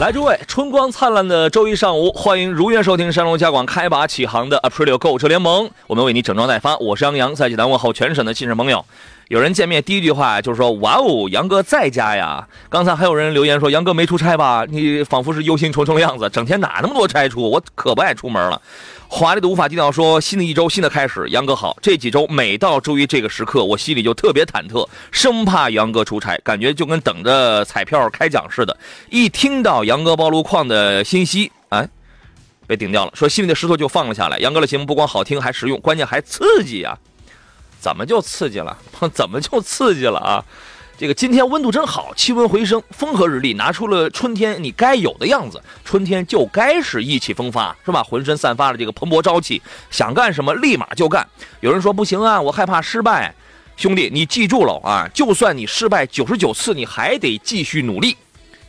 来，诸位，春光灿烂的周一上午，欢迎如约收听山龙家广开拔启航的 Aprilio 购车联盟，我们为你整装待发。我是杨洋，在济南问候全省的亲人朋友。有人见面第一句话就是说：“哇哦，杨哥在家呀！”刚才还有人留言说：“杨哥没出差吧？你仿佛是忧心忡忡的样子，整天哪那么多差出？我可不爱出门了。”华丽的无法低调说：“新的一周，新的开始，杨哥好。这几周每到周一这个时刻，我心里就特别忐忑，生怕杨哥出差，感觉就跟等着彩票开奖似的。一听到杨哥暴露矿的信息，哎，被顶掉了，说心里的石头就放了下来。杨哥的节目不光好听，还实用，关键还刺激呀！怎么就刺激了？怎么就刺激了啊？”这个今天温度真好，气温回升，风和日丽，拿出了春天你该有的样子。春天就该是意气风发，是吧？浑身散发了这个蓬勃朝气，想干什么立马就干。有人说不行啊，我害怕失败。兄弟，你记住了啊，就算你失败九十九次，你还得继续努力。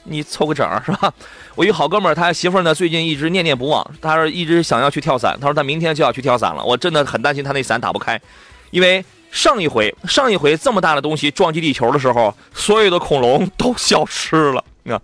你凑个整儿是吧？我一好哥们儿，他媳妇儿呢，最近一直念念不忘，他说一直想要去跳伞，他说他明天就要去跳伞了。我真的很担心他那伞打不开，因为。上一回，上一回这么大的东西撞击地球的时候，所有的恐龙都消失了。啊，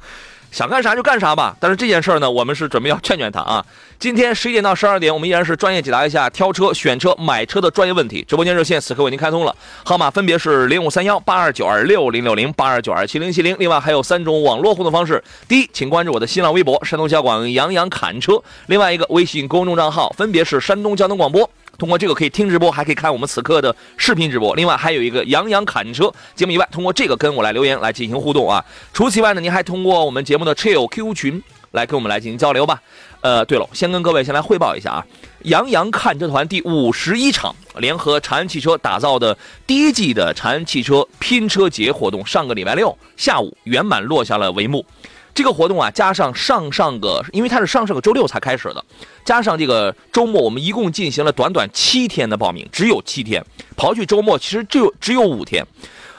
想干啥就干啥吧。但是这件事呢，我们是准备要劝劝他啊。今天十一点到十二点，我们依然是专业解答一下挑车、选车、买车的专业问题。直播间热线此刻为您开通了，号码分别是零五三幺八二九二六零六零八二九二七零七零。另外还有三种网络互动方式：第一，请关注我的新浪微博山东交广杨洋侃车；另外一个微信公众账号分别是山东交通广播。通过这个可以听直播，还可以看我们此刻的视频直播。另外还有一个杨洋侃车节目以外，通过这个跟我来留言来进行互动啊。除此以外呢，您还通过我们节目的 Chill QQ 群来跟我们来进行交流吧。呃，对了，先跟各位先来汇报一下啊，杨洋看车团第五十一场联合长安汽车打造的第一季的长安汽车拼车节活动，上个礼拜六下午圆满落下了帷幕。这个活动啊，加上上上个，因为它是上上个周六才开始的，加上这个周末，我们一共进行了短短七天的报名，只有七天，刨去周末，其实只有只有五天，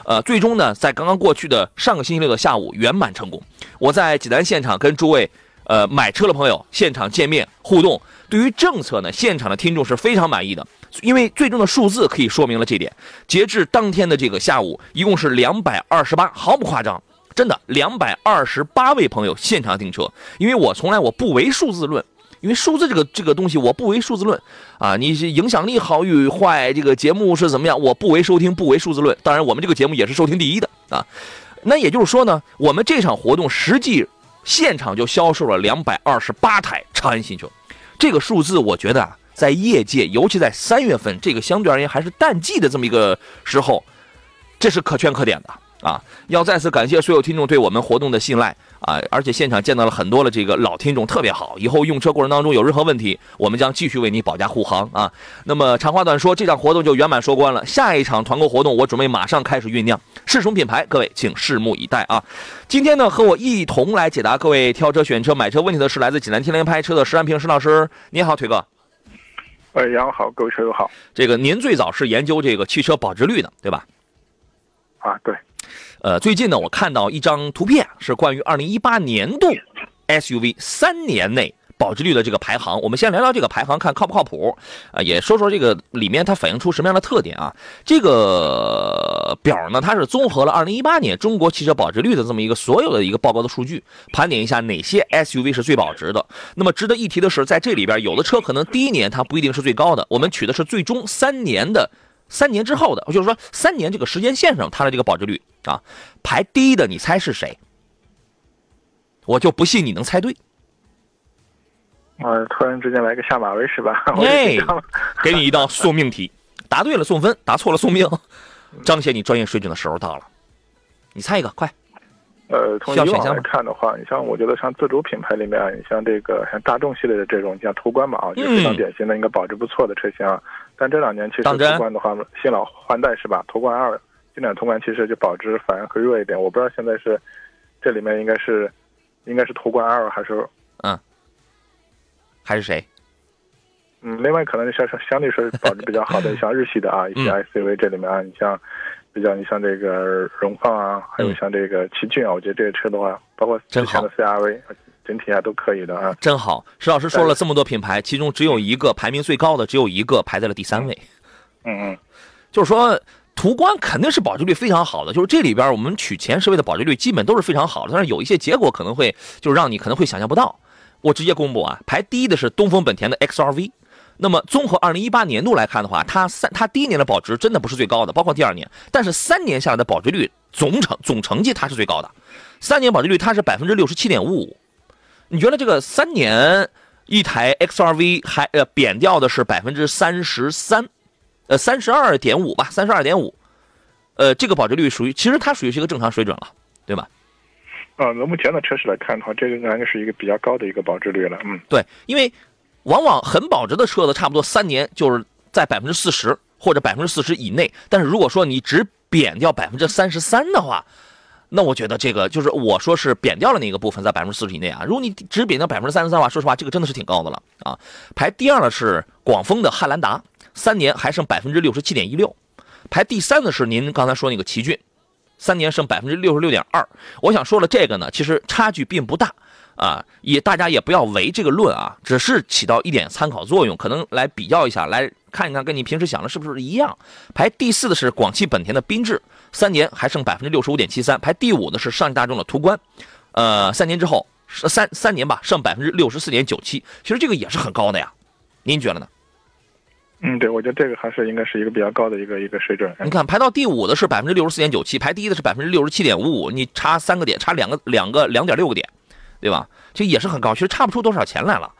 呃，最终呢，在刚刚过去的上个星期六的下午圆满成功。我在济南现场跟诸位呃买车的朋友现场见面互动，对于政策呢，现场的听众是非常满意的，因为最终的数字可以说明了这点。截至当天的这个下午，一共是两百二十八，毫不夸张。真的，两百二十八位朋友现场订车，因为我从来我不为数字论，因为数字这个这个东西我不为数字论啊，你影响力好与坏，这个节目是怎么样，我不为收听，不为数字论。当然，我们这个节目也是收听第一的啊。那也就是说呢，我们这场活动实际现场就销售了两百二十八台长安新车，这个数字我觉得啊，在业界，尤其在三月份这个相对而言还是淡季的这么一个时候，这是可圈可点的。啊，要再次感谢所有听众对我们活动的信赖啊！而且现场见到了很多的这个老听众，特别好。以后用车过程当中有任何问题，我们将继续为你保驾护航啊！那么长话短说，这场活动就圆满收官了。下一场团购活动，我准备马上开始酝酿，是什么品牌？各位请拭目以待啊！今天呢，和我一同来解答各位挑车、选车、买车问题的是来自济南天联拍车的石安平石老师。你好，腿哥。哎，杨好，各位车友好。这个您最早是研究这个汽车保值率的，对吧？啊，对。呃，最近呢，我看到一张图片，是关于二零一八年度 SUV 三年内保值率的这个排行。我们先聊聊这个排行，看靠不靠谱啊？也说说这个里面它反映出什么样的特点啊？这个表呢，它是综合了二零一八年中国汽车保值率的这么一个所有的一个报告的数据，盘点一下哪些 SUV 是最保值的。那么值得一提的是，在这里边有的车可能第一年它不一定是最高的，我们取的是最终三年的。三年之后的，就是说三年这个时间线上，它的这个保值率啊，排第一的，你猜是谁？我就不信你能猜对。啊突然之间来个下马威是吧？哎，给你一道送命题，答对了送分，答错了送命，彰显你专业水准的时候到了。你猜一个，快。呃，从以往来看的话，你像我觉得像自主品牌里面啊，你像这个像大众系列的这种，像途观嘛啊，就非常嗯典型的一个保值不错的车型啊。但这两年其实途观的话，新老换代是吧？途观二经典途观其实就保值反而会弱一点。我不知道现在是这里面应该是应该是途观 L 还是嗯还是谁？嗯，另外可能像相相对说是保值比较好的，像日系的啊，一些嗯 SUV 这里面啊，你像比较你像这个荣放啊，还有嗯像这个奇骏啊，我觉得这些车的话，包括之真好前的 CRV，整体啊都可以的啊。真好，石老师说了这么多品牌，其中只有一个排名最高的，只有一个排在了第三位。嗯嗯，就是说，途观肯定是保值率非常好的，就是这里边我们取前十位的保值率基本都是非常好的，但是有一些结果可能会就是让你可能会想象不到。我直接公布啊，排第一的是东风本田的 XRV。那么综合二零一八年度来看的话，它三它第一年的保值真的不是最高的，包括第二年，但是三年下来的保值率总成总成绩它是最高的，三年保值率它是百分之六十七点五五。你觉得这个三年一台 XRV 还呃贬掉的是百分之三十三，呃三十二点五吧，三十二点五，呃这个保值率属于其实它属于是一个正常水准了，对吧？啊，那目前的车市来看的话，这个应该是一个比较高的一个保值率了。嗯，对，因为往往很保值的车子，差不多三年就是在百分之四十或者百分之四十以内。但是如果说你只贬掉百分之三十三的话，那我觉得这个就是我说是贬掉了那个部分在百分之四十以内啊。如果你只贬掉百分之三十三的话，说实话，这个真的是挺高的了啊。排第二的是广丰的汉兰达，三年还剩百分之六十七点一六。排第三的是您刚才说那个奇骏，三年剩百分之六十六点二。我想说了这个呢，其实差距并不大。啊，也大家也不要唯这个论啊，只是起到一点参考作用，可能来比较一下，来看一看跟你平时想的是不是一样。排第四的是广汽本田的缤智，三年还剩百分之六十五点七三。排第五的是上汽大众的途观，呃，三年之后三三年吧，剩百分之六十四点九七。其实这个也是很高的呀，您觉得呢？嗯，对，我觉得这个还是应该是一个比较高的一个一个水准。你看排到第五的是百分之六十四点九七，排第一的是百分之六十七点五五，你差三个点，差两个两个两点六个点。对吧？其实也是很高，其实差不出多少钱来了。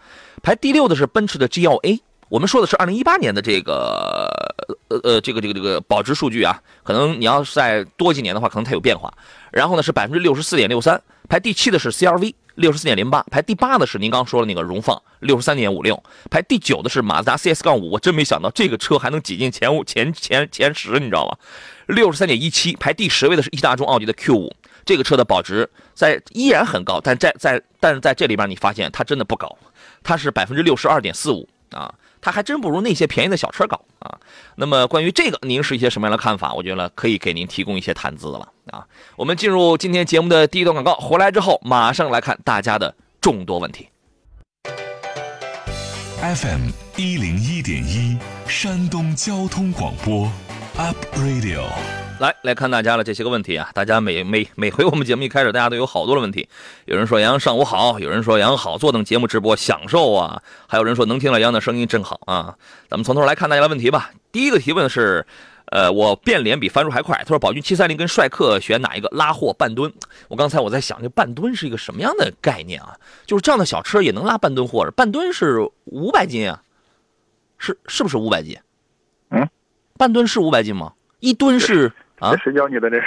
排第六的是奔驰的 G L A，我们说的是二零一八年的这个呃呃这个这个这个保值数据啊，可能你要再多几年的话，可能它有变化。然后呢是百分之六十四点六三，排第七的是 C R V 六十四点零八，排第八的是您刚说的那个荣放六十三点五六，排第九的是马自达 C S 杠五，我真没想到这个车还能挤进前五前前前十，你知道吗？六十三点一七，排第十位的是一汽大众奥迪的 Q 五。这个车的保值在依然很高，但在在但是在这里边你发现它真的不高，它是百分之六十二点四五啊，它还真不如那些便宜的小车高啊。那么关于这个，您是一些什么样的看法？我觉得可以给您提供一些谈资了啊。我们进入今天节目的第一段广告，回来之后马上来看大家的众多问题。FM 一零一点一，山东交通广播，Up Radio。来来看大家的这些个问题啊，大家每每每回我们节目一开始，大家都有好多的问题。有人说杨洋上午好，有人说杨洋好，坐等节目直播享受啊，还有人说能听到杨洋的声音真好啊。咱们从头来看大家的问题吧。第一个提问是，呃，我变脸比翻书还快。他说宝骏七三零跟帅克选哪一个拉货半吨？我刚才我在想，这半吨是一个什么样的概念啊？就是这样的小车也能拉半吨货？半吨是五百斤啊？是是不是五百斤？嗯，半吨是五百斤吗？一吨是？啊谁教你的这是？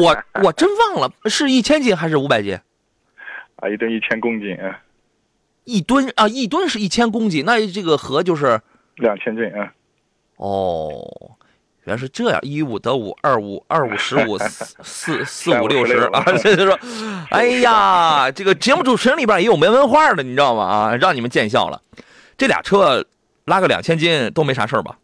我我真忘了是一千斤还是五百斤？啊，一吨一千公斤，啊，一吨啊，一吨是一千公斤，那这个和就是两千斤，啊，哦，原来是这样，一五得五，二五二五十五，四四四五六十啊，这就说，哎呀，这个节目主持人里边也有没文化的，你知道吗？啊，让你们见笑了。这俩车拉个两千斤都没啥事儿吧？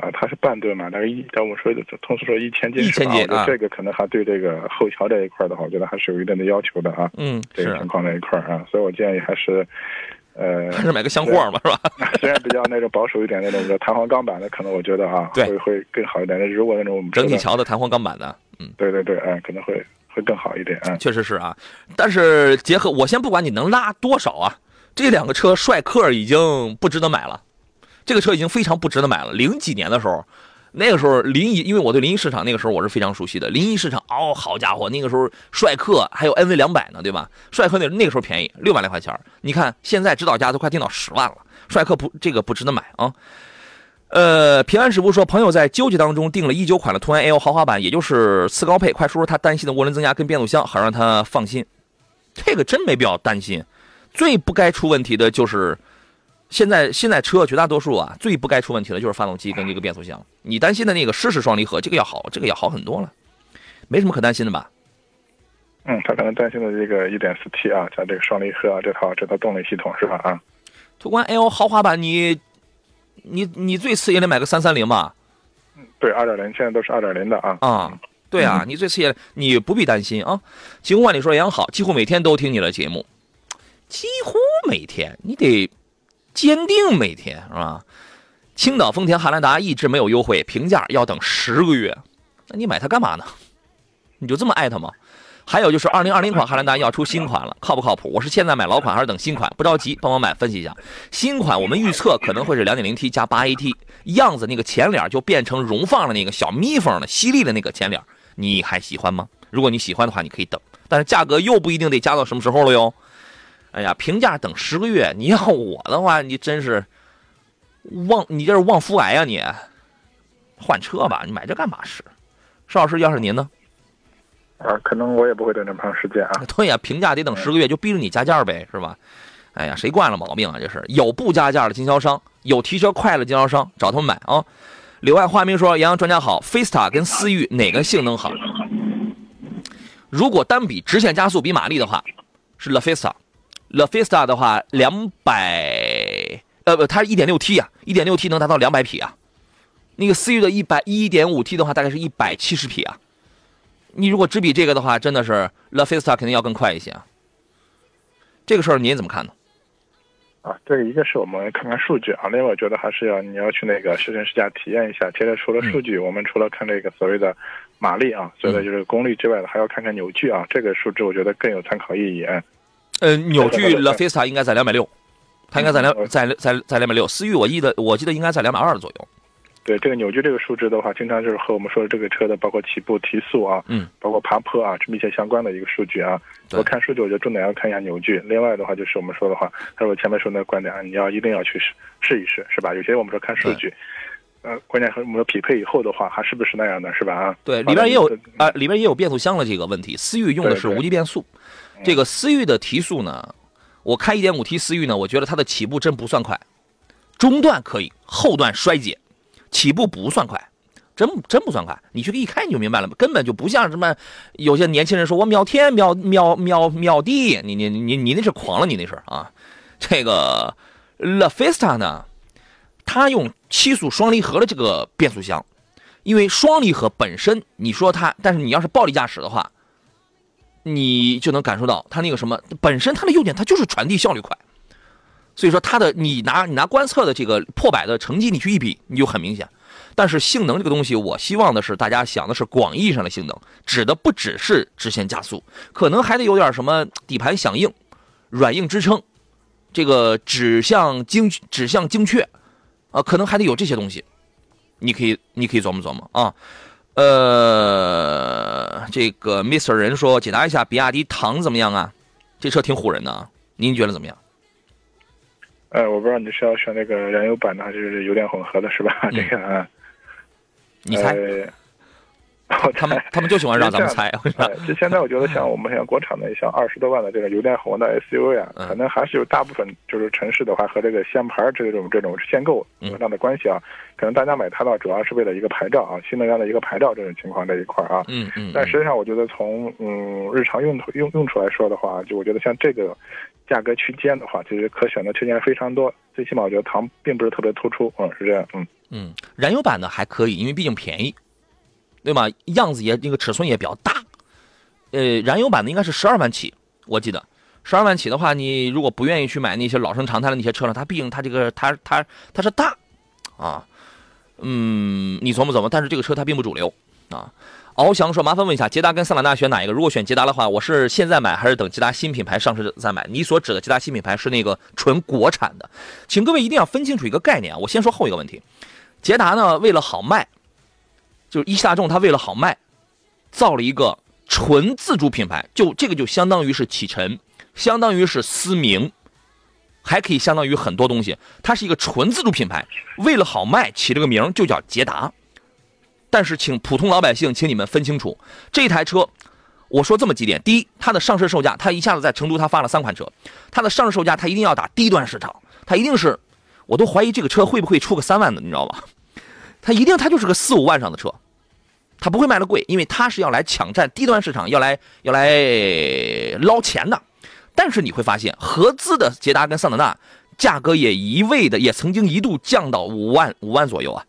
啊，它是半吨嘛，大概一，但我说的通俗说一千斤一是吧，千斤啊我觉得这个可能还对这个后桥这一块的话，我觉得还是有一定的要求的啊，嗯，这个情况这一块啊，所以我建议还是，呃，还是买个箱货嘛，是吧？虽然比较那种保守一点那种弹簧钢板的，可能我觉得啊，对会会更好一点。如果那种整体桥的弹簧钢板的，嗯。对对对，嗯，可能会会更好一点，嗯。确实是啊，但是结合我先不管你能拉多少啊，这两个车帅克已经不值得买了，这个车已经非常不值得买了。零几年的时候，那个时候临沂，因为我对临沂市场那个时候我是非常熟悉的，临沂市场哦，好家伙，那个时候帅克还有 NV 两百呢，对吧？帅克那那个时候便宜六万来块钱，你看现在指导价都快定到十万了，帅克不这个不值得买啊。呃，平安师傅说，朋友在纠结当中订了一九款的途安 L 豪华版，也就是次高配，快说说他担心的涡轮增压跟变速箱，好让他放心。这个真没必要担心，最不该出问题的就是现在现在车绝大多数啊，最不该出问题的就是发动机跟这个变速箱。你担心的那个湿式双离合，这个要好，这个要好很多了，没什么可担心的吧？嗯，他可能担心的这个 1.4T 啊，加这个双离合啊，这套这套动力系统是吧？啊，途观 L 豪华版，你你你最次也得买个三三零吧？对，2.0现在都是2.0的啊。啊，对啊，你最次也你不必担心啊。晴空万里说杨好，几乎每天都听你的节目，几乎每天，你得坚定每天是吧？青岛丰田汉兰达一直没有优惠，平价要等十个月，那你买它干嘛呢？你就这么爱它吗？还有就是二零二零款汉兰达要出新款了，靠不靠谱？我是现在买老款还是等新款？不着急，帮我买分析一下。新款我们预测可能会是两点零 T 加八 AT，样子那个前脸就变成荣放的那个小蜜蜂的犀利的那个前脸，你还喜欢吗？如果你喜欢的话，你可以等，但是价格又不一定得加到什么时候了哟。哎呀，评价等十个月，你要我的话，你真是旺，你这是旺夫癌啊你！换车吧，你买这干嘛使？邵老师，要是您呢？啊，可能我也不会等这么长时间啊。对呀，评价得等十个月，就逼着你加价呗，是吧？哎呀，谁惯了毛病啊？这是有不加价的经销商，有提车快的经销商，找他们买啊。柳外花明说：“杨洋专家好，菲斯塔跟思域哪个性能好？如果单比直线加速比马力的话，是 La Fiesta。La Fiesta 的话，两百呃不，它是一点六 T 啊，一点六 T 能达到两百匹啊。那个思域的一百一点五 T 的话，大概是一百七十匹啊。你如果只比这个的话，真的是 La Fiesta 肯定要更快一些啊。这个事儿您怎么看呢？啊，这个一个是我们看看数据啊，另外我觉得还是要你要去那个试乘试驾体验一下。其实除了数据，我们除了看这个所谓的马力啊，所谓的就是功率之外的，还要看看扭矩啊。这个数值我觉得更有参考意义。嗯，呃，扭矩 La Fiesta 应该在两百六，它应该在两在在在两百六。思域我记得我记得应该在两百二左右。对这个扭矩这个数值的话，经常就是和我们说的这个车的包括起步、提速啊，嗯，包括爬坡啊，是密切相关的一个数据啊。我看数据，我觉得重点要看一下扭矩。另外的话，就是我们说的话，还是我前面说那个观点啊，你要一定要去试试一试，是吧？有些我们说看数据，呃，关键和我们说匹配以后的话，还是不是那样的，是吧？啊，对，里边也有啊，里边也有变速箱的这个问题。思域用的是无级变速，这个思域的提速呢，我开 1.5T 思域呢，我觉得它的起步真不算快，中段可以，后段衰竭。起步不算快，真真不算快。你去一开你就明白了，根本就不像什么有些年轻人说我秒天秒秒秒秒地，你你你你那是狂了，你那是啊。这个 La Fiesta 呢，它用七速双离合的这个变速箱，因为双离合本身你说它，但是你要是暴力驾驶的话，你就能感受到它那个什么本身它的优点，它就是传递效率快。所以说它的你拿你拿观测的这个破百的成绩你去一比，你就很明显。但是性能这个东西，我希望的是大家想的是广义上的性能，指的不只是直线加速，可能还得有点什么底盘响应、软硬支撑，这个指向精指向精确，啊，可能还得有这些东西。你可以你可以琢磨琢磨啊。呃，这个 Mr 人说解答一下比亚迪唐怎么样啊？这车挺唬人的啊，您觉得怎么样？呃，我不知道你是要选那个燃油版的还是油电混合的，是吧？这个啊，你猜？他们他们就喜欢让咱们猜。就现在，我觉得像我们像国产的像二十多万的这个油电混的 SUV 啊，可能还是有大部分就是城市的话和这个限牌这种这种限购有这样的关系啊。可能大家买它的主要是为了一个牌照啊，新能源的一个牌照这种情况这一块啊。嗯嗯。但实际上，我觉得从嗯日常用途用用处来说的话，就我觉得像这个。价格区间的话，其实可选的区间非常多，最起码我觉得唐并不是特别突出，嗯，是这样，嗯嗯，燃油版的还可以，因为毕竟便宜，对吗？样子也那个尺寸也比较大，呃，燃油版的应该是十二万起，我记得十二万起的话，你如果不愿意去买那些老生常谈的那些车了，它毕竟它这个它它它是大，啊，嗯，你琢磨琢磨，但是这个车它并不主流，啊。翱翔说：“麻烦问一下，捷达跟桑塔纳选哪一个？如果选捷达的话，我是现在买还是等捷达新品牌上市再买？你所指的捷达新品牌是那个纯国产的，请各位一定要分清楚一个概念啊！我先说后一个问题，捷达呢为了好卖，就是一汽大众它为了好卖，造了一个纯自主品牌，就这个就相当于是启辰，相当于是思明，还可以相当于很多东西。它是一个纯自主品牌，为了好卖，起了个名就叫捷达。但是，请普通老百姓，请你们分清楚，这台车，我说这么几点：第一，它的上市售价，它一下子在成都它发了三款车，它的上市售价它一定要打低端市场，它一定是，我都怀疑这个车会不会出个三万的，你知道吧？它一定它就是个四五万上的车，它不会卖的贵，因为它是要来抢占低端市场，要来要来捞钱的。但是你会发现，合资的捷达跟桑塔纳价格也一味的，也曾经一度降到五万五万左右啊。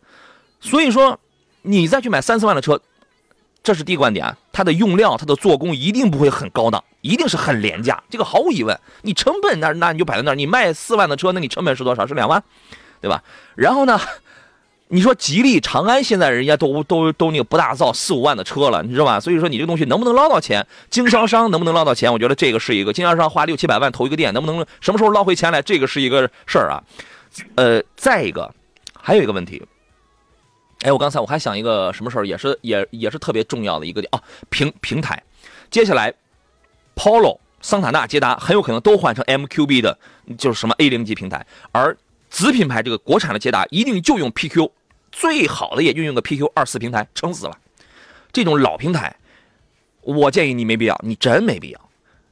所以说，你再去买三四万的车，这是第一个观点，它的用料、它的做工一定不会很高档，一定是很廉价，这个毫无疑问。你成本那那你就摆在那儿，你卖四万的车，那你成本是多少？是两万，对吧？然后呢？你说吉利、长安现在人家都都都那个不大造四五万的车了，你知道吧？所以说你这东西能不能捞到钱，经销商能不能捞到钱？我觉得这个是一个经销商花六七百万投一个店，能不能什么时候捞回钱来？这个是一个事儿啊。呃，再一个，还有一个问题，哎，我刚才我还想一个什么事儿，也是也也是特别重要的一个点啊，平平台。接下来，Polo、桑塔纳、捷达很有可能都换成 MQB 的，就是什么 A 零级平台，而子品牌这个国产的捷达一定就用 PQ。最好的也运用个 PQ 二四平台撑死了，这种老平台，我建议你没必要，你真没必要，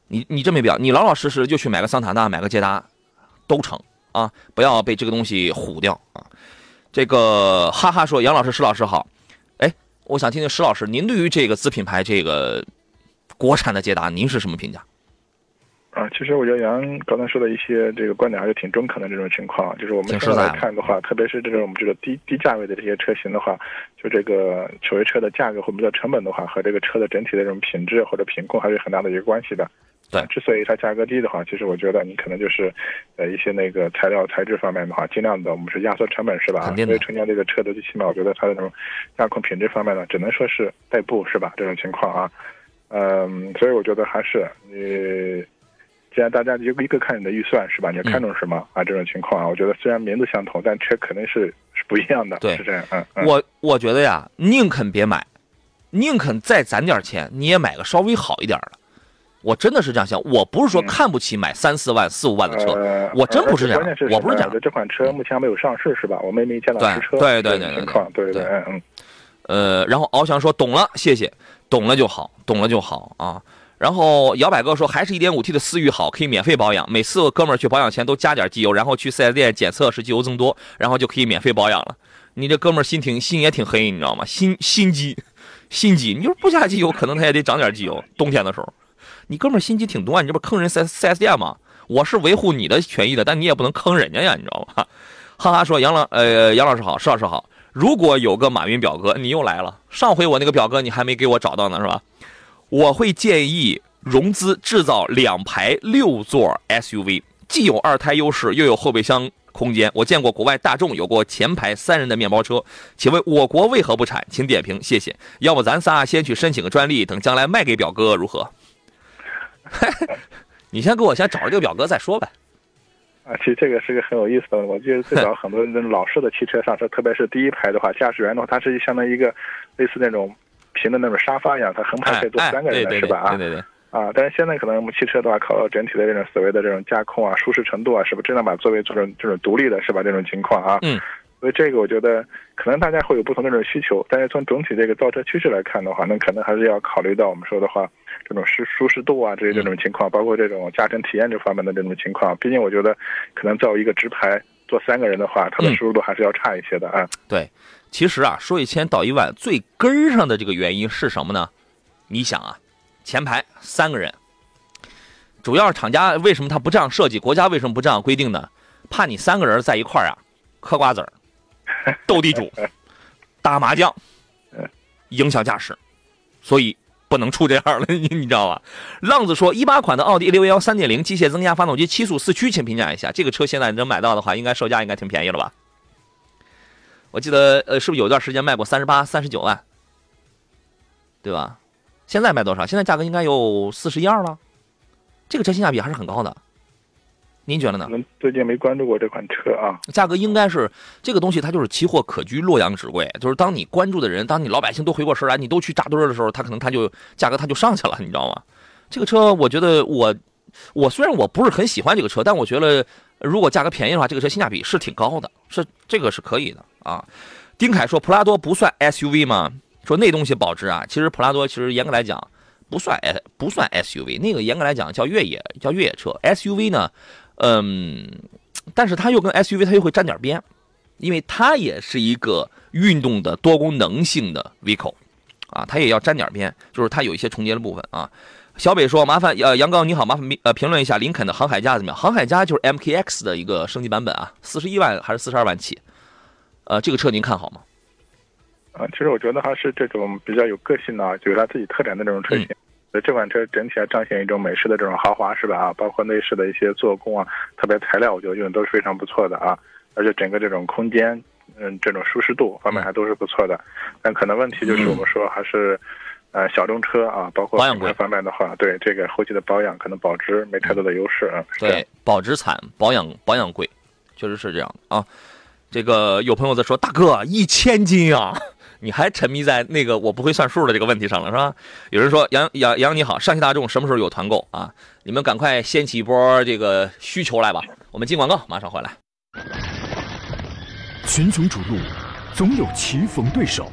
你你真没必要，你老老实实就去买个桑塔纳，买个捷达，都成啊，不要被这个东西唬掉啊。这个哈哈说杨老师石老师好，哎，我想听听石老师您对于这个子品牌这个国产的捷达您是什么评价？啊，其实我觉得杨刚才说的一些这个观点还是挺中肯的。这种情况，就是我们现在来看的话，特别是这种我们这个低低价位的这些车型的话，就这个所谓车的价格或者叫成本的话，和这个车的整体的这种品质或者品控还是有很大的一个关系的。对，之所以它价格低的话，其实我觉得你可能就是，呃，一些那个材料材质方面的话，尽量的我们是压缩成本是吧？肯定的。所以成交这个车的最起码我觉得它的这种驾控品质方面呢，只能说是代步是吧？这种情况啊，嗯，所以我觉得还是你。既然大家一个一个看你的预算是吧？你要看中什么啊？这种情况啊，我觉得虽然名字相同，但车肯定是是不一样的。对，是这样。嗯，我我觉得呀，宁肯别买，宁肯再攒点钱，你也买个稍微好一点的。我真的是这样想，我不是说看不起买三四万、四五万的车，我真不是这样。我不是这样的。这款车目前还没有上市是吧？我们也没见到实车。对对对对对对嗯。呃，然后翱翔说懂了，谢谢，懂了就好，懂了就好啊。然后摇摆哥说，还是一点五 T 的思域好，可以免费保养。每次哥们儿去保养前都加点机油，然后去四 S 店检测是机油增多，然后就可以免费保养了。你这哥们儿心挺心也挺黑，你知道吗？心心机，心机。你说不加机油，可能他也得涨点机油。冬天的时候，你哥们儿心机挺多啊，你这不坑人四四 S 店吗？我是维护你的权益的，但你也不能坑人家呀，你知道吗？哈哈说杨老呃杨老师好，石老师好。如果有个马云表哥，你又来了。上回我那个表哥你还没给我找到呢，是吧？我会建议融资制造两排六座 SUV，既有二胎优势，又有后备箱空间。我见过国外大众有过前排三人的面包车，请问我国为何不产？请点评，谢谢。要不咱仨先去申请个专利，等将来卖给表哥如何？你先给我先找着这个表哥再说呗。啊，其实这个是个很有意思的。我记得最早 很多那种老式的汽车上车，特别是第一排的话，驾驶员的话，它是相当于一个类似那种。平的那种沙发一样，它横排可以坐三个人的是吧？啊，对对对。啊，但是现在可能我们汽车的话，靠整体的这种所谓的这种驾控啊、舒适程度啊，是不是真的把座位做成这种独立的，是吧？这种情况啊。嗯。所以这个我觉得可能大家会有不同的这种需求，但是从整体这个造车趋势来看的话，那可能还是要考虑到我们说的话，这种舒舒适度啊这些这种情况，包括这种驾乘体验这方面的这种情况。毕竟我觉得可能造一个直排坐三个人的话，它的舒适度还是要差一些的啊。对。其实啊，说一千道一万，最根上的这个原因是什么呢？你想啊，前排三个人，主要是厂家为什么他不这样设计？国家为什么不这样规定呢？怕你三个人在一块儿啊，嗑瓜子儿、斗地主、打麻将，影响驾驶，所以不能出这样的，你你知道吧？浪子说，一八款的奥迪 A 六幺三点零机械增压发动机七速四驱，请评价一下，这个车现在能买到的话，应该售价应该挺便宜了吧？我记得，呃，是不是有一段时间卖过三十八、三十九万，对吧？现在卖多少？现在价格应该有四十一二了，这个车性价比还是很高的。您觉得呢？们最近没关注过这款车啊。价格应该是这个东西，它就是奇货可居，洛阳纸贵。就是当你关注的人，当你老百姓都回过神来，你都去扎堆的时候，它可能它就价格它就上去了，你知道吗？这个车，我觉得我我虽然我不是很喜欢这个车，但我觉得如果价格便宜的话，这个车性价比是挺高的，是这个是可以的啊。丁凯说普拉多不算 SUV 吗？说那东西保值啊，其实普拉多其实严格来讲不算 S 不算 SUV，那个严格来讲叫越野叫越野车。SUV 呢，嗯，但是它又跟 SUV 它又会沾点边，因为它也是一个运动的多功能性的 vehicle 啊，它也要沾点边，就是它有一些重叠的部分啊。小北说：“麻烦呃，杨刚你好，麻烦评呃评论一下林肯的航海家怎么样？航海家就是 MKX 的一个升级版本啊，四十一万还是四十二万起？呃，这个车您看好吗？啊，其实我觉得还是这种比较有个性的，啊有它自己特点的这种车型。所以这款车整体来彰显一种美式的这种豪华，是吧？啊，包括内饰的一些做工啊，特别材料，我觉得用的都是非常不错的啊。而且整个这种空间，嗯，这种舒适度方面还都是不错的。但可能问题就是我们说还是。”呃，小众车啊，包括保养贵方面的话，对这个后期的保养可能保值没太多的优势啊。对，保值惨，保养保养贵，确实是这样啊。这个有朋友在说，大哥一千斤啊，你还沉迷在那个我不会算数的这个问题上了是吧？有人说杨杨杨你好，上汽大众什么时候有团购啊？你们赶快掀起一波这个需求来吧。我们进广告，马上回来。群雄逐鹿，总有棋逢对手。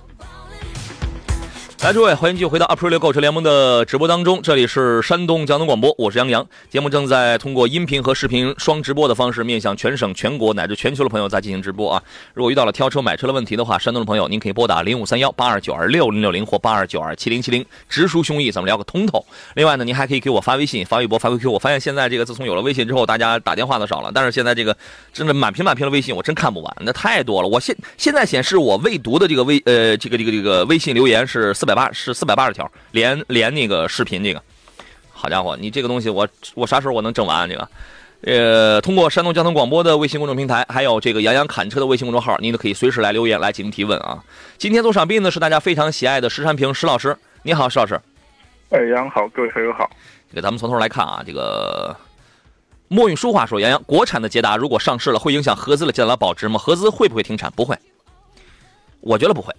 来，诸位，欢迎继续回到 April 购车联盟的直播当中。这里是山东交通广播，我是杨洋。节目正在通过音频和视频双直播的方式，面向全省、全国乃至全球的朋友在进行直播啊。如果遇到了挑车、买车的问题的话，山东的朋友您可以拨打零五三幺八二九二六零六零或八二九二七零七零，直抒胸臆，咱们聊个通透。另外呢，您还可以给我发微信、发微博、发 QQ。我发现现在这个自从有了微信之后，大家打电话的少了，但是现在这个真的满屏满屏的微信，我真看不完，那太多了。我现现在显示我未读的这个微呃这个这个这个微信留言是四百八是四百八十条，连连那个视频这个，好家伙，你这个东西我我啥时候我能整完这个？呃，通过山东交通广播的微信公众平台，还有这个杨洋侃车的微信公众号，您都可以随时来留言来进行提问啊。今天做场宾呢是大家非常喜爱的石山平石老师，你好，石老师。哎，杨好，各位朋友好。这个咱们从头来看啊，这个墨韵书画说，杨洋，国产的捷达如果上市了，会影响合资的捷达保值吗？合资会不会停产？不会，我觉得不会。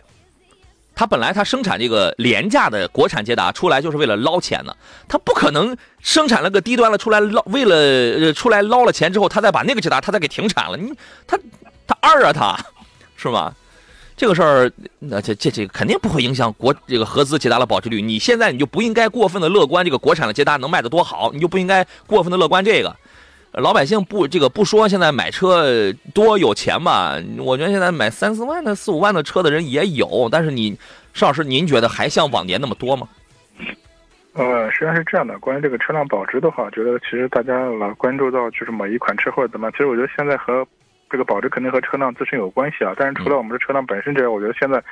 它本来它生产这个廉价的国产捷达出来就是为了捞钱的，它不可能生产了个低端的出来捞，为了呃出来捞了钱之后，他再把那个捷达他再给停产了，你他他二啊他，是吧？这个事儿那这这这肯定不会影响国这个合资捷达的保值率。你现在你就不应该过分的乐观这个国产的捷达能卖得多好，你就不应该过分的乐观这个。老百姓不这个不说，现在买车多有钱吧？我觉得现在买三四万的、四五万的车的人也有，但是你，邵老师，您觉得还像往年那么多吗？呃，实际上是这样的。关于这个车辆保值的话，我觉得其实大家老关注到就是某一款车或者怎么，其实我觉得现在和这个保值肯定和车辆自身有关系啊。但是除了我们的车辆本身之外，我觉得现在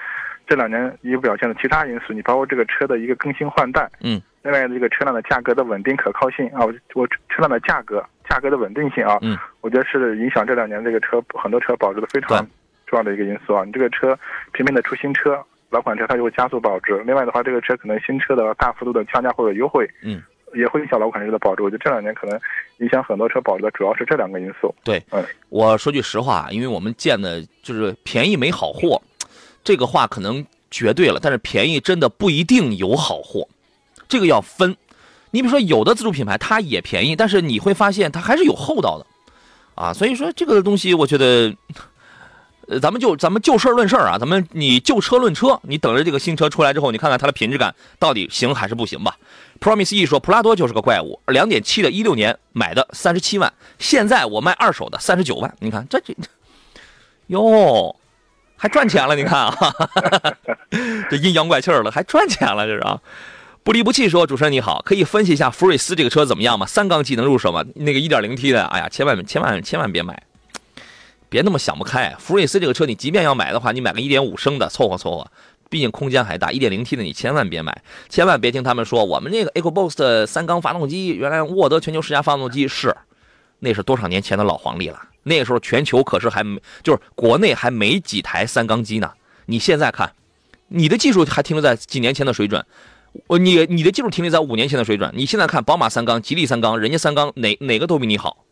这两年一个表现的其他因素，你包括这个车的一个更新换代，嗯，另外这个车辆的价格的稳定可靠性啊，我我车辆的价格。价格的稳定性啊，嗯，我觉得是影响这两年这个车很多车保值的非常重要的一个因素啊。你这个车频频的出新车，老款车它就会加速保值。另外的话，这个车可能新车的大幅度的降价或者优惠，嗯，也会影响老款车的保值。我觉得这两年可能影响很多车保值的主要是这两个因素。对，嗯，我说句实话，因为我们见的就是便宜没好货，这个话可能绝对了。但是便宜真的不一定有好货，这个要分。你比如说，有的自主品牌它也便宜，但是你会发现它还是有厚道的，啊，所以说这个东西，我觉得，呃，咱们就咱们就事论事啊，咱们你就车论车，你等着这个新车出来之后，你看看它的品质感到底行还是不行吧。Promise E 说，普拉多就是个怪物，两点七的，一六年买的三十七万，现在我卖二手的三十九万，你看这这，哟，还赚钱了，你看啊，这阴阳怪气了，还赚钱了，这是啊。不离不弃说：“主持人你好，可以分析一下福睿斯这个车怎么样吗？三缸机能入手吗？那个 1.0T 的，哎呀，千万千万千万别买，别那么想不开。福睿斯这个车，你即便要买的话，你买个1.5升的凑合凑合，毕竟空间还大。1.0T 的你千万别买，千万别听他们说我们那个 EcoBoost 三缸发动机，原来沃德全球十佳发动机是，那是多少年前的老黄历了。那个时候全球可是还没，就是国内还没几台三缸机呢。你现在看，你的技术还停留在几年前的水准，我你你的技术停留在五年前的水准。你现在看宝马三缸、吉利三缸，人家三缸哪哪个都比你好，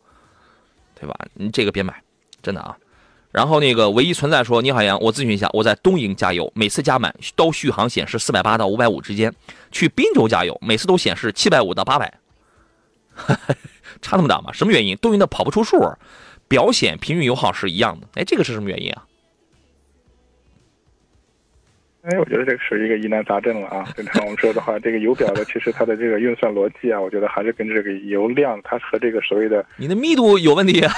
对吧？你这个别买，真的啊。然后那个唯一存在说你好杨，我咨询一下，我在东营加油，每次加满都续航显示四百八到五百五之间；去滨州加油，每次都显示七百五到八百，差那么大吗？什么原因？东营的跑不出数，表显平均油耗是一样的。哎，这个是什么原因啊？哎，我觉得这个属于一个疑难杂症了啊！正常我们说的话，这个油表的其实它的这个运算逻辑啊，我觉得还是跟这个油量，它和这个所谓的你的密度有问题 啊，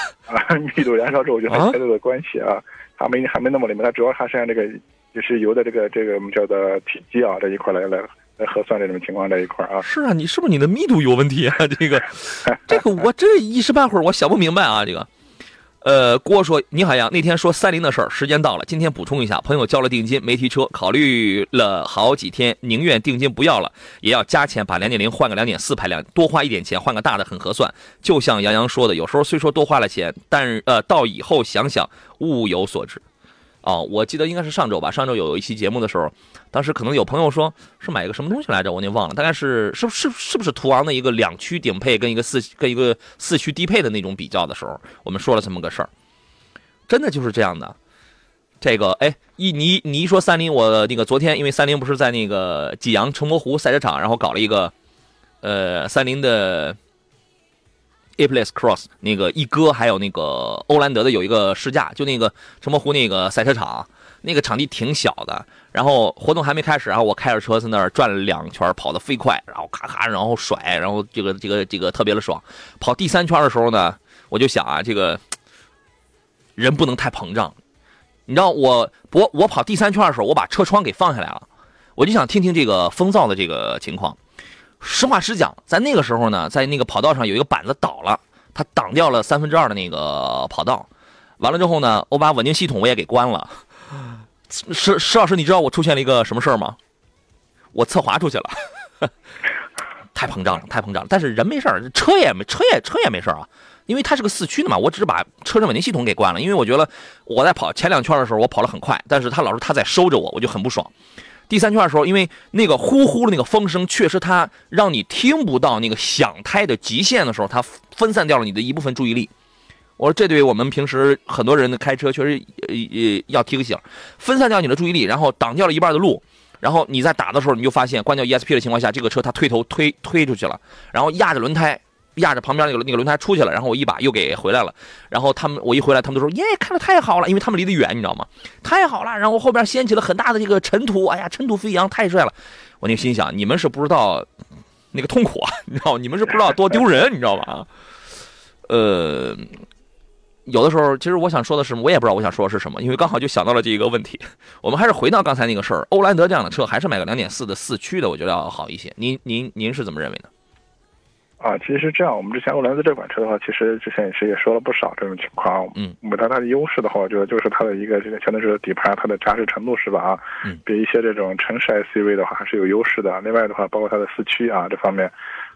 密度燃烧之后我觉得还有太多的关系啊，还没还没那么里面，它主要还是按这个就是油的这个这个我们叫做体积啊这一块来来来核算这种情况这一块啊。是啊，你是不是你的密度有问题啊？这个 这个我这一时半会儿我想不明白啊，这个。呃，郭说你好呀，那天说三菱的事儿，时间到了，今天补充一下，朋友交了定金没提车，考虑了好几天，宁愿定金不要了，也要加钱把两点零换个两点四排量，多花一点钱换个大的很合算。就像杨洋说的，有时候虽说多花了钱，但呃到以后想想物有所值。哦，我记得应该是上周吧，上周有一期节目的时候，当时可能有朋友说是买个什么东西来着，我给忘了，大概是是是是不是途昂的一个两驱顶配跟一个四跟一个四驱低配的那种比较的时候，我们说了这么个事儿，真的就是这样的。这个哎，一你你一说三菱，我那个昨天因为三菱不是在那个济阳成魔湖赛车场，然后搞了一个呃三菱的。Apeless Cross 那个一哥，还有那个欧蓝德的有一个试驾，就那个什么湖那个赛车场，那个场地挺小的。然后活动还没开始，然后我开着车在那儿转了两圈，跑得飞快，然后咔咔，然后甩，然后这个这个这个特别的爽。跑第三圈的时候呢，我就想啊，这个人不能太膨胀。你知道我我我跑第三圈的时候，我把车窗给放下来了，我就想听听这个风噪的这个情况。实话实讲，在那个时候呢，在那个跑道上有一个板子倒了，它挡掉了三分之二的那个跑道。完了之后呢，我把稳定系统我也给关了。石石老师，你知道我出现了一个什么事儿吗？我侧滑出去了，太膨胀了，太膨胀了。但是人没事儿，车也没车也车也没事儿啊，因为它是个四驱的嘛。我只是把车身稳定系统给关了，因为我觉得我在跑前两圈的时候我跑得很快，但是他老是他在收着我，我就很不爽。第三圈的时候，因为那个呼呼的那个风声，确实它让你听不到那个响胎的极限的时候，它分散掉了你的一部分注意力。我说这对于我们平时很多人的开车确实呃要提个醒，分散掉你的注意力，然后挡掉了一半的路，然后你在打的时候，你就发现关掉 ESP 的情况下，这个车它推头推推出去了，然后压着轮胎。压着旁边那个那个轮胎出去了，然后我一把又给回来了。然后他们我一回来，他们都说耶，看的太好了，因为他们离得远，你知道吗？太好了。然后后边掀起了很大的这个尘土，哎呀，尘土飞扬，太帅了。我那心想，你们是不知道那个痛苦啊，你知道吗？你们是不知道多丢人，你知道吧？呃，有的时候，其实我想说的是，我也不知道我想说的是什么，因为刚好就想到了这一个问题。我们还是回到刚才那个事儿，欧蓝德这样的车，还是买个两点四的四驱的，我觉得要好一些。您您您是怎么认为呢？啊，其实是这样。我们之前欧蓝德这款车的话，其实之前也是也说了不少这种情况。嗯，我它它的优势的话，我觉得就是它的一个这个相对是底盘，它的扎实程度是吧？啊，嗯，比一些这种城市 SUV 的话还是有优势的。另外的话，包括它的四驱啊这方面，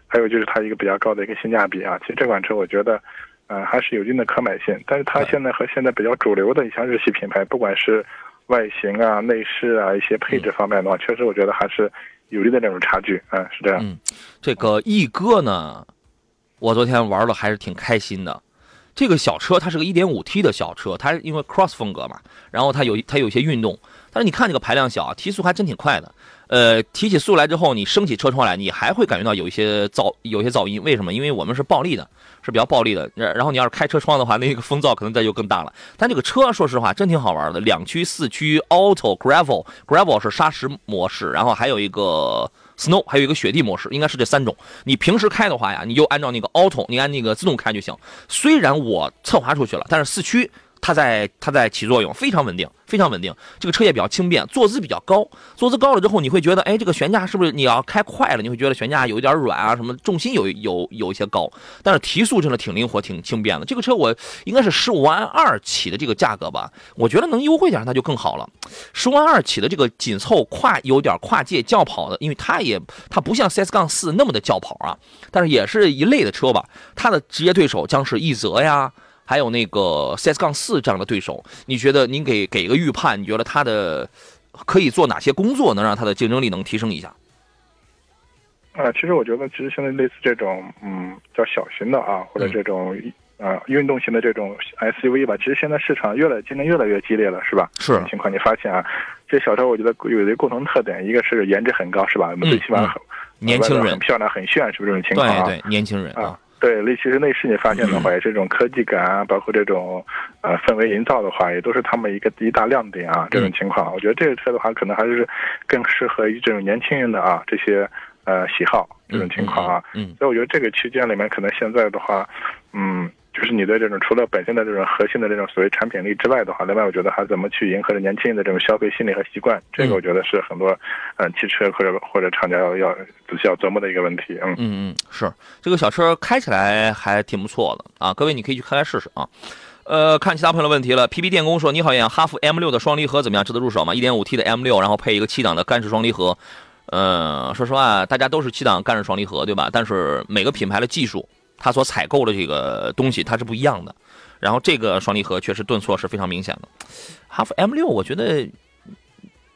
还有就是它一个比较高的一个性价比啊。其实这款车我觉得，呃，还是有一定的可买性。但是它现在和现在比较主流的一些日系品牌，不管是外形啊、内饰啊一些配置方面的话，确实我觉得还是。有利的那种差距，嗯，是这样。嗯，这个翼哥呢，我昨天玩的还是挺开心的。这个小车它是个 1.5T 的小车，它因为 Cross 风格嘛，然后它有它有些运动，但是你看这个排量小，提速还真挺快的。呃，提起速来之后，你升起车窗来，你还会感觉到有一些噪，有些噪音。为什么？因为我们是暴力的，是比较暴力的。然后你要是开车窗的话，那个风噪可能再就更大了。但这个车说实话真挺好玩的，两驱、四驱、Auto、Gravel，Gravel 是砂石模式，然后还有一个 Snow，还有一个雪地模式，应该是这三种。你平时开的话呀，你就按照那个 Auto，你按那个自动开就行。虽然我侧滑出去了，但是四驱。它在它在起作用，非常稳定，非常稳定。这个车也比较轻便，坐姿比较高。坐姿高了之后，你会觉得，哎，这个悬架是不是你要开快了，你会觉得悬架有一点软啊？什么重心有有有一些高，但是提速真的挺灵活，挺轻便的。这个车我应该是十五万二起的这个价格吧？我觉得能优惠点那就更好了。十五万二起的这个紧凑跨有点跨界轿跑的，因为它也它不像 CS 杠四那么的轿跑啊，但是也是一类的车吧。它的职业对手将是奕泽呀。还有那个 CS 杠四这样的对手，你觉得您给给一个预判？你觉得他的可以做哪些工作，能让他的竞争力能提升一下？啊，其实我觉得，其实现在类似这种，嗯，叫小型的啊，或者这种啊运动型的这种 SUV 吧，其实现在市场越来竞争越来越激烈了，是吧？是情况，你发现啊，这小车我觉得有一个共同特点，一个是颜值很高，是吧？我们最起码很年轻人很漂亮，很炫，是不是这种情况啊？对对，年轻人啊。对，其实内饰你发现的话，也是这种科技感啊，包括这种呃氛围营造的话，也都是他们一个一大亮点啊。这种情况，我觉得这个车的话，可能还是更适合于这种年轻人的啊这些呃喜好这种情况啊。嗯。所以我觉得这个区间里面，可能现在的话，嗯。就是你的这种除了本身的这种核心的这种所谓产品力之外的话，另外我觉得还怎么去迎合着年轻人的这种消费心理和习惯，这个我觉得是很多嗯汽车或者或者厂家要要仔细要琢磨的一个问题。嗯嗯嗯，是这个小车开起来还挺不错的啊，各位你可以去开开试试啊。呃，看其他朋友的问题了。P P 电工说：“你好，杨，哈弗 M 六的双离合怎么样？值得入手吗？一点五 T 的 M 六，然后配一个七档的干式双离合。呃，说实话，大家都是七档干式双离合，对吧？但是每个品牌的技术。”它所采购的这个东西它是不一样的，然后这个双离合确实顿挫是非常明显的。哈弗 M 六，我觉得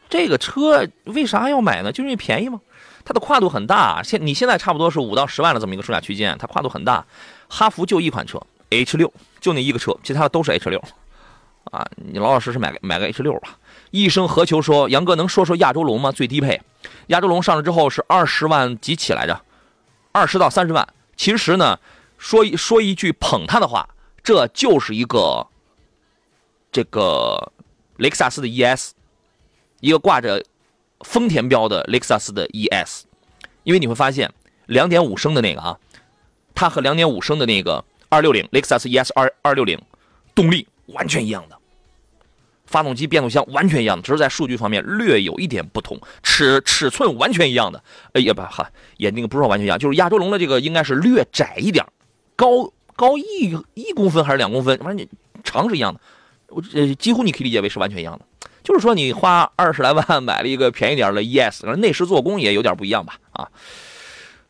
这个车为啥要买呢？就是因为便宜吗？它的跨度很大，现你现在差不多是五到十万的这么一个售价区间，它跨度很大。哈弗就一款车 H 六，就那一个车，其他的都是 H 六啊，你老老实实买个买个 H 六吧。一生何求说，杨哥能说说亚洲龙吗？最低配，亚洲龙上市之后是二十万几起来着，二十到三十万。其实呢，说一说一句捧他的话，这就是一个这个雷克萨斯的 ES，一个挂着丰田标的雷克萨斯的 ES。因为你会发现，两点五升的那个啊，它和两点五升的那个二六零雷克萨斯 ES 二二六零动力完全一样的。发动机、变速箱完全一样的，只是在数据方面略有一点不同。尺尺寸完全一样的，哎呀不哈，也那个不是说完全一样，就是亚洲龙的这个应该是略窄一点，高高一一公分还是两公分，反正长是一样的。我呃几乎你可以理解为是完全一样的，就是说你花二十来万 买了一个便宜点的 ES，内饰做工也有点不一样吧啊。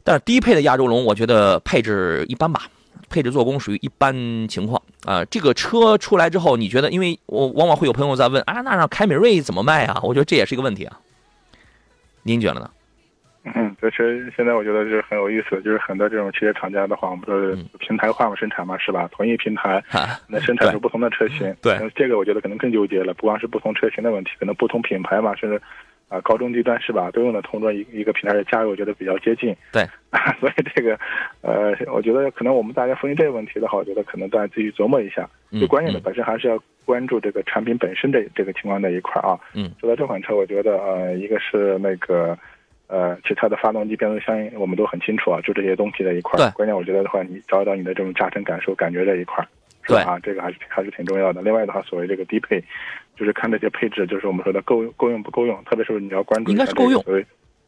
但是低配的亚洲龙，我觉得配置一般吧。配置做工属于一般情况啊。这个车出来之后，你觉得？因为我往往会有朋友在问啊，那让凯美瑞怎么卖啊？我觉得这也是一个问题啊。您觉得呢？嗯，这车现在我觉得是很有意思，就是很多这种汽车厂家的话，我们都是平台化嘛生产嘛，是吧？同一平台那生产出不同的车型。对，这个我觉得可能更纠结了，不光是不同车型的问题，可能不同品牌嘛，甚至。啊，高中低端是吧？都用的同桌一一个平台的价位，我觉得比较接近。对，所以这个，呃，我觉得可能我们大家分析这个问题的话，我觉得可能大家自己琢磨一下。最关键的本身还是要关注这个产品本身的这个情况那一块啊。嗯。说到这款车，我觉得呃，一个是那个，呃，其他的发动机、变速箱我们都很清楚啊，就这些东西的一块。对。关键我觉得的话，你找到你的这种驾乘感受、感觉这一块，是啊？这个还是还是挺重要的。另外的话，所谓这个低配。就是看那些配置，就是我们说的够够用不够用，特别是你要关注应该是够用。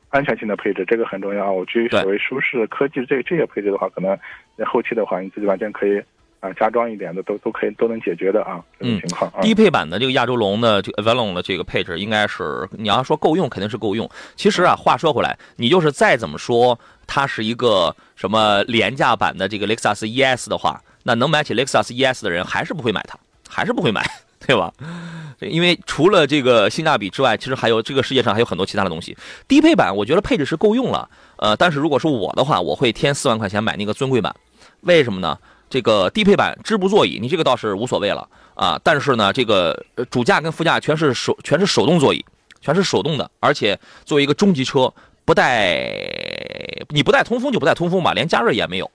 安全性的配置，这个很重要啊。我至于所谓舒适科技这这些配置的话，可能后期的话你自己完全可以啊加装一点的，都都可以都能解决的啊。这种情况。低配版的这个亚洲龙的这个 Avalon 的这个配置，应该是你要说够用，肯定是够用。其实啊，话说回来，你就是再怎么说它是一个什么廉价版的这个 Lexus ES 的话，那能买起 Lexus ES 的人还是不会买它，还是不会买，对吧？因为除了这个性价比之外，其实还有这个世界上还有很多其他的东西。低配版我觉得配置是够用了，呃，但是如果是我的话，我会添四万块钱买那个尊贵版。为什么呢？这个低配版织布座椅，你这个倒是无所谓了啊。但是呢，这个主驾跟副驾全是手全是手动座椅，全是手动的，而且作为一个中级车，不带你不带通风就不带通风吧，连加热也没有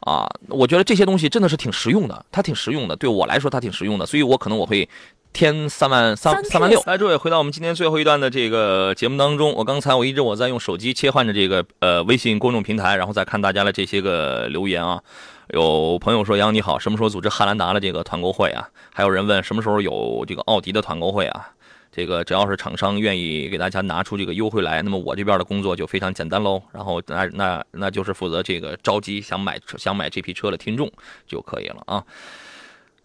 啊。我觉得这些东西真的是挺实用的，它挺实用的，对我来说它挺实用的，所以我可能我会。添三万三三万六，来，诸位回到我们今天最后一段的这个节目当中。我刚才我一直我在用手机切换着这个呃微信公众平台，然后再看大家的这些个留言啊。有朋友说杨你好，什么时候组织汉兰达的这个团购会啊？还有人问什么时候有这个奥迪的团购会啊？这个只要是厂商愿意给大家拿出这个优惠来，那么我这边的工作就非常简单喽。然后那那那就是负责这个着急想买想买这批车的听众就可以了啊。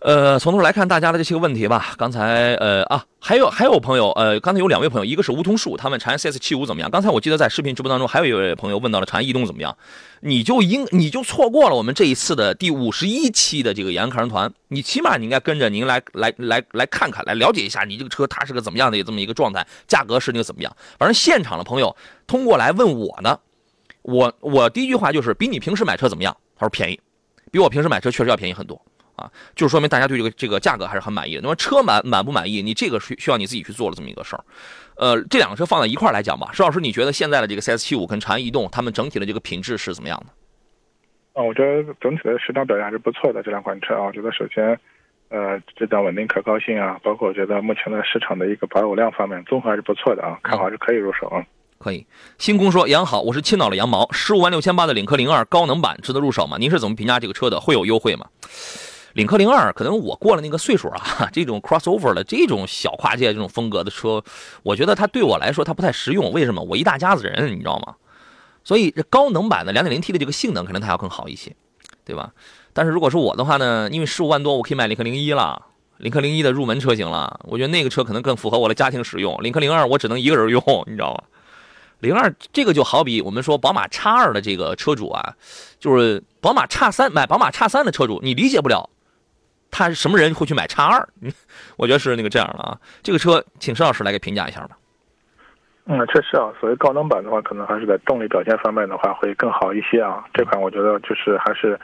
呃，从头来看大家的这些问题吧。刚才呃啊，还有还有朋友呃，刚才有两位朋友，一个是梧桐树，他问长安 CS 七五怎么样？刚才我记得在视频直播当中还有一位朋友问到了长安逸动怎么样？你就应你就错过了我们这一次的第五十一期的这个杨看人团，你起码你应该跟着您来来来来看看，来了解一下你这个车它是个怎么样的这么一个状态，价格是那个怎么样？反正现场的朋友通过来问我呢，我我第一句话就是比你平时买车怎么样？他说便宜，比我平时买车确实要便宜很多。啊，就是说明大家对这个这个价格还是很满意的。那么车满满不满意，你这个需需要你自己去做了这么一个事儿。呃，这两个车放在一块来讲吧，石老师，你觉得现在的这个 CS 七五跟长安逸动，它们整体的这个品质是怎么样的？啊，我觉得整体的市场表现还是不错的。这两款车啊，我觉得首先，呃，质量稳定可靠性啊，包括我觉得目前的市场的一个保有量方面，综合还是不错的啊，看好是可以入手啊。可以。星空说杨好，我是青岛的羊毛，十五万六千八的领克零二高能版值得入手吗？您是怎么评价这个车的？会有优惠吗？领克零二可能我过了那个岁数啊，这种 crossover 的这种小跨界这种风格的车，我觉得它对我来说它不太实用。为什么？我一大家子人，你知道吗？所以这高能版的 2.0T 的这个性能可能它要更好一些，对吧？但是如果是我的话呢，因为十五万多我可以买领克零一了，领克零一的入门车型了，我觉得那个车可能更符合我的家庭使用。领克零二我只能一个人用，你知道吗？零二这个就好比我们说宝马叉二的这个车主啊，就是宝马叉三买宝马叉三的车主，你理解不了。他什么人会去买叉二？我觉得是那个这样的啊。这个车，请申老师来给评价一下吧。嗯，确实啊，所谓高能版的话，可能还是在动力表现方面的话会更好一些啊。这款我觉得就是还是，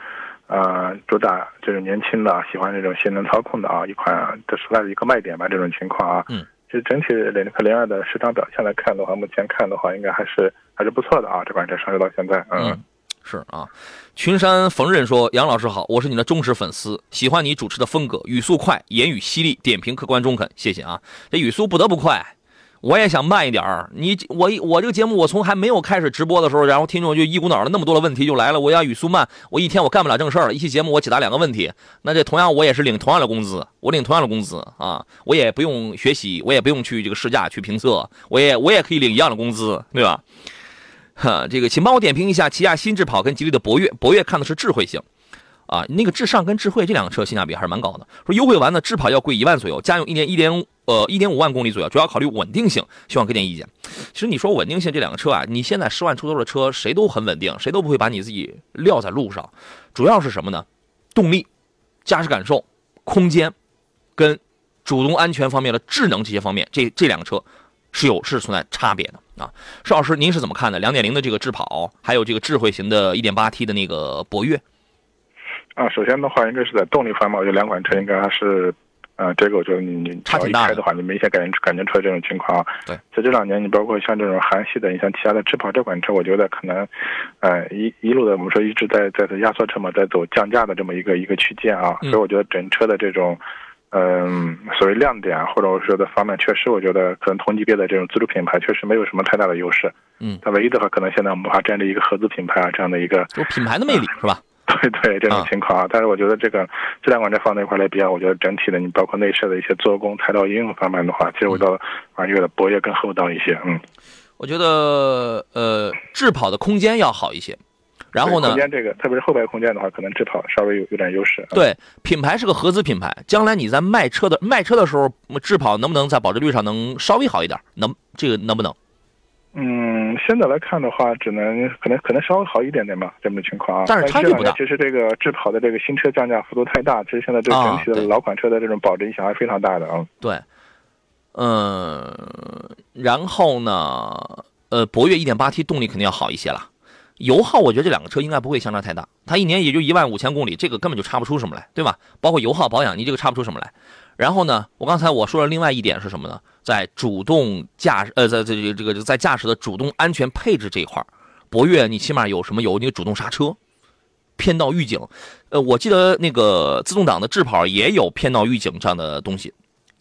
呃，主打就是年轻的喜欢这种性能操控的啊，一款这是它的一个卖点吧。这种情况啊，嗯，其实整体领克零二的市场表现来看的话，目前看的话应该还是还是不错的啊。这款车上市到现在，嗯。是啊，群山缝纫说：“杨老师好，我是你的忠实粉丝，喜欢你主持的风格，语速快，言语犀利，点评客观中肯，谢谢啊。这语速不得不快，我也想慢一点儿。你我我这个节目，我从还没有开始直播的时候，然后听众就一股脑的那么多的问题就来了，我要语速慢，我一天我干不了正事儿。一期节目我解答两个问题，那这同样我也是领同样的工资，我领同样的工资啊，我也不用学习，我也不用去这个试驾去评测，我也我也可以领一样的工资，对吧？”哈，这个，请帮我点评一下起亚新智跑跟吉利的博越。博越看的是智慧型，啊，那个智尚跟智慧这两个车性价比还是蛮高的。说优惠完呢，智跑要贵一万左右，家用一年一点呃一点五万公里左右，主要考虑稳定性，希望给点意见。其实你说稳定性这两个车啊，你现在十万出头的车谁都很稳定，谁都不会把你自己撂在路上。主要是什么呢？动力、驾驶感受、空间，跟主动安全方面的智能这些方面，这这两个车。是有是存在差别的啊，邵老师，您是怎么看的？两点零的这个智跑，还有这个智慧型的一点八 T 的那个博越啊。首先的话，应该是在动力方面，我觉得两款车应该还是，呃，这个我觉得你你差挺大的话，你明显感觉感觉出来这种情况。对，在这两年，你包括像这种韩系的，你像其他的智跑这款车，我觉得可能，呃，一一路的我们说一直在在压缩车嘛，在走降价的这么一个一个区间啊，所以我觉得整车的这种。嗯，所谓亮点或者我说的方面，确实我觉得可能同级别的这种自主品牌确实没有什么太大的优势。嗯，它唯一的话，可能现在我们还占着一个合资品牌啊这样的一个，有品牌的魅力是吧？对对，这种情况啊。但是我觉得这个这两款车放在一块来比较，我觉得整体的你包括内饰的一些做工、材料应用方面的话，其实我觉得啊，越的博越更厚道一些。嗯，我觉得呃，智跑的空间要好一些。然后呢？空间这个，特别是后排空间的话，可能智跑稍微有有点优势。对，品牌是个合资品牌，将来你在卖车的卖车的时候，智跑能不能在保值率上能稍微好一点？能，这个能不能？嗯，现在来看的话，只能可能可能稍微好一点点吧，这么情况啊。但是差距不大。其实这个智跑的这个新车降价幅度太大，其实现在对整体的老款车的这种保值影响还是非常大的啊。对，嗯，然后呢，呃，博越 1.8T 动力肯定要好一些了。油耗，我觉得这两个车应该不会相差太大，它一年也就一万五千公里，这个根本就差不出什么来，对吧？包括油耗保养，你这个差不出什么来。然后呢，我刚才我说了另外一点是什么呢？在主动驾驶，呃，在这这个在驾驶的主动安全配置这一块博越你起码有什么有那个主动刹车、偏道预警，呃，我记得那个自动挡的智跑也有偏道预警这样的东西。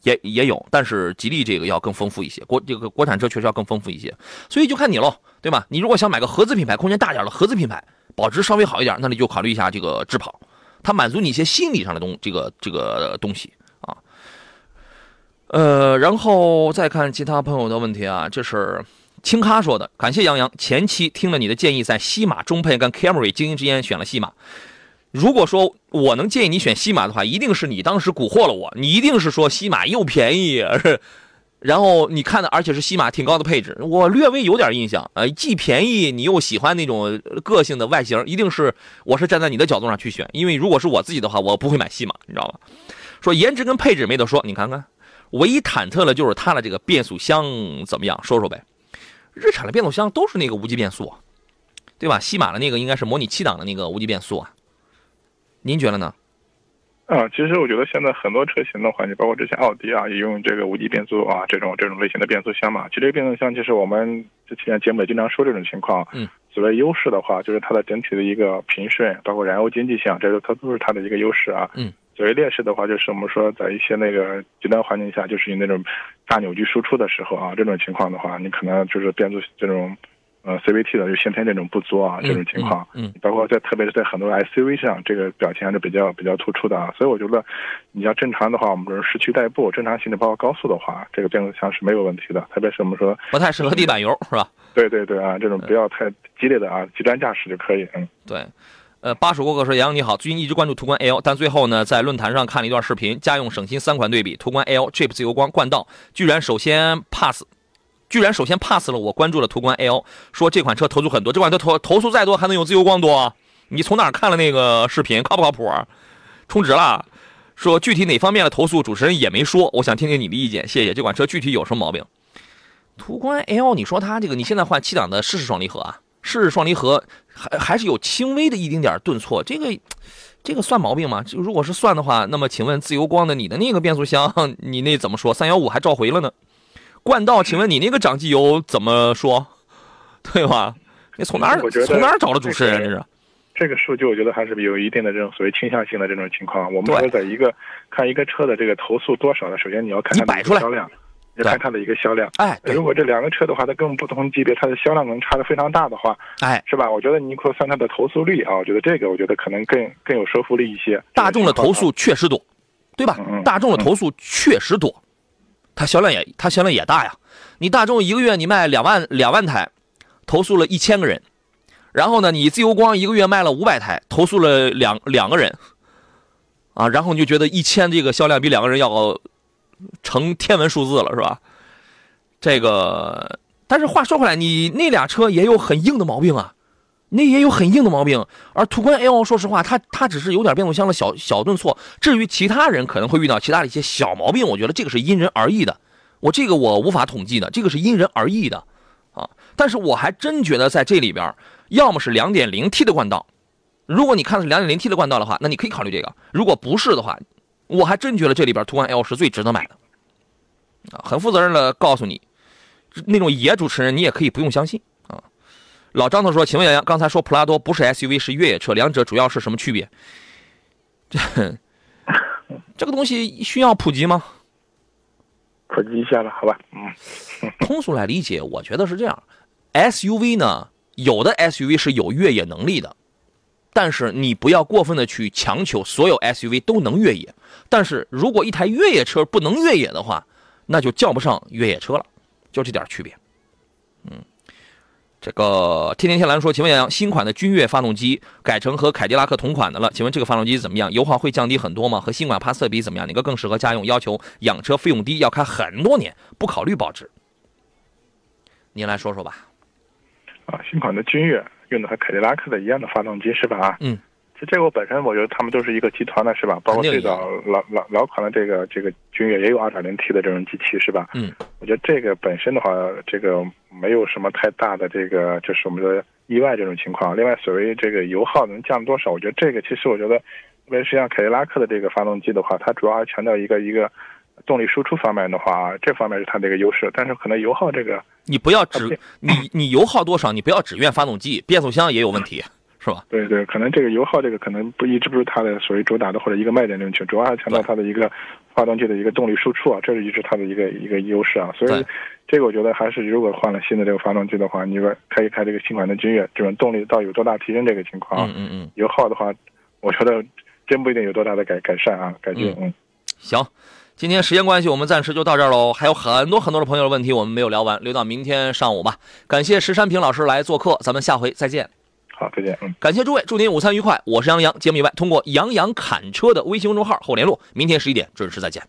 也也有，但是吉利这个要更丰富一些，国这个国产车确实要更丰富一些，所以就看你喽，对吧？你如果想买个合资品牌，空间大点的合资品牌，保值稍微好一点，那你就考虑一下这个智跑，它满足你一些心理上的东这个这个东西啊。呃，然后再看其他朋友的问题啊，这是青咖说的，感谢杨洋前期听了你的建议，在西马中配跟 Camry 精英之间选了西马。如果说我能建议你选西马的话，一定是你当时蛊惑了我，你一定是说西马又便宜，然后你看的，而且是西马挺高的配置，我略微有点印象，呃，既便宜你又喜欢那种个性的外形，一定是我是站在你的角度上去选，因为如果是我自己的话，我不会买西马，你知道吧？说颜值跟配置没得说，你看看，唯一忐忑的就是它的这个变速箱怎么样，说说呗。日产的变速箱都是那个无级变速，对吧？西马的那个应该是模拟七档的那个无级变速啊。您觉得呢？啊，其实我觉得现在很多车型的话，你包括之前奥迪啊，也用这个无级变速啊，这种这种类型的变速箱嘛。其实这个变速箱，其实我们之前节目也经常说这种情况。嗯。所谓优势的话，就是它的整体的一个平顺，包括燃油经济性，这个它都是它的一个优势啊。嗯。所谓劣势的话，就是我们说在一些那个极端环境下，就是你那种大扭矩输出的时候啊，这种情况的话，你可能就是变速这种。呃，CVT 的就先天这种不足啊，这种情况，嗯，包括在特别是在很多 SUV 上，这个表现还是比较比较突出的啊。所以我觉得，你要正常的话，我们说市区代步，正常行驶包括高速的话，这个变速箱是没有问题的。特别是我们说不太适合地板油，是吧？对对对啊，这种不要太激烈的啊，极端驾驶就可以。嗯，对。呃，巴蜀过客说：“杨你好，最近一直关注途观 L，但最后呢，在论坛上看了一段视频，家用省心三款对比，途观 L、Jeep 自由光、冠道，居然首先 pass。”居然首先 pass 了我关注的途观 L，说这款车投诉很多，这款车投投诉再多还能有自由光多？你从哪儿看了那个视频？靠不靠谱啊？充值了？说具体哪方面的投诉，主持人也没说。我想听听你的意见，谢谢。这款车具体有什么毛病？途观 L，你说它这个你现在换七档的湿式双离合啊，湿式双离合还还是有轻微的一丁点顿挫，这个这个算毛病吗？就如果是算的话，那么请问自由光的你的那个变速箱，你那怎么说？三幺五还召回了呢？冠道，请问你那个长机油怎么说？对吧？你从哪儿从哪儿找的主持人？这是这个数据，我觉得还是有一定的这种所谓倾向性的这种情况。我们说，在一个看一个车的这个投诉多少呢？首先你要看它的销量，要看它的一个销量。哎，如果这两个车的话，它根本不同级别，它的销量能差的非常大的话，哎，是吧？我觉得你可以算它的投诉率啊。我觉得这个，我觉得可能更更有说服力一些。大众的投诉确实多，对吧？大众的投诉确实多。它销量也，它销量也大呀。你大众一个月你卖两万两万台，投诉了一千个人，然后呢，你自由光一个月卖了五百台，投诉了两两个人，啊，然后你就觉得一千这个销量比两个人要成天文数字了，是吧？这个，但是话说回来，你那俩车也有很硬的毛病啊。那也有很硬的毛病，而途观 L 说实话，它它只是有点变速箱的小小顿挫。至于其他人可能会遇到其他的一些小毛病，我觉得这个是因人而异的。我这个我无法统计的，这个是因人而异的，啊。但是我还真觉得在这里边，要么是 2.0T 的冠道，如果你看的是 2.0T 的冠道的话，那你可以考虑这个。如果不是的话，我还真觉得这里边途观 L 是最值得买的。啊，很负责任的告诉你，那种野主持人你也可以不用相信。老张头说：“请问杨洋，刚才说普拉多不是 SUV 是越野车，两者主要是什么区别？这 这个东西需要普及吗？普及一下吧，好吧。嗯，通俗来理解，我觉得是这样：SUV 呢，有的 SUV 是有越野能力的，但是你不要过分的去强求所有 SUV 都能越野。但是如果一台越野车不能越野的话，那就叫不上越野车了，就这点区别。嗯。”这个天天天蓝说，请问杨洋，新款的君越发动机改成和凯迪拉克同款的了，请问这个发动机怎么样？油耗会降低很多吗？和新款帕萨特比怎么样？哪个更适合家用？要求养车费用低，要开很多年，不考虑保值。您来说说吧。啊，新款的君越用的和凯迪拉克的一样的发动机是吧？嗯。这个我本身我觉得他们都是一个集团的，是吧？包括最早老老老款的这个这个君越也有 2.0T 的这种机器，是吧？嗯，我觉得这个本身的话，这个没有什么太大的这个就是我们的意外这种情况。另外，所谓这个油耗能降多少，我觉得这个其实我觉得，特别是像凯迪拉克的这个发动机的话，它主要还强调一个一个动力输出方面的话，这方面是它的一个优势。但是可能油耗这个，你不要只你你油耗多少，你不要只怨发动机，变速箱也有问题。是吧？对对，可能这个油耗这个可能不一直不是它的所谓主打的或者一个卖点这种主要还强调它的一个发动机的一个动力输出啊，这是一直它的一个一个优势啊。所以这个我觉得还是如果换了新的这个发动机的话，你说开一开这个新款的君越，这种动力到底有多大提升这个情况？嗯嗯嗯。油耗的话，我觉得真不一定有多大的改改善啊，改进。嗯。行，今天时间关系，我们暂时就到这儿喽。还有很多很多的朋友的问题我们没有聊完，留到明天上午吧。感谢石山平老师来做客，咱们下回再见。好，再见。感谢诸位，祝您午餐愉快。我是杨洋，节目以外通过“杨洋侃车”的微信公众号后联络。明天十一点准时再见。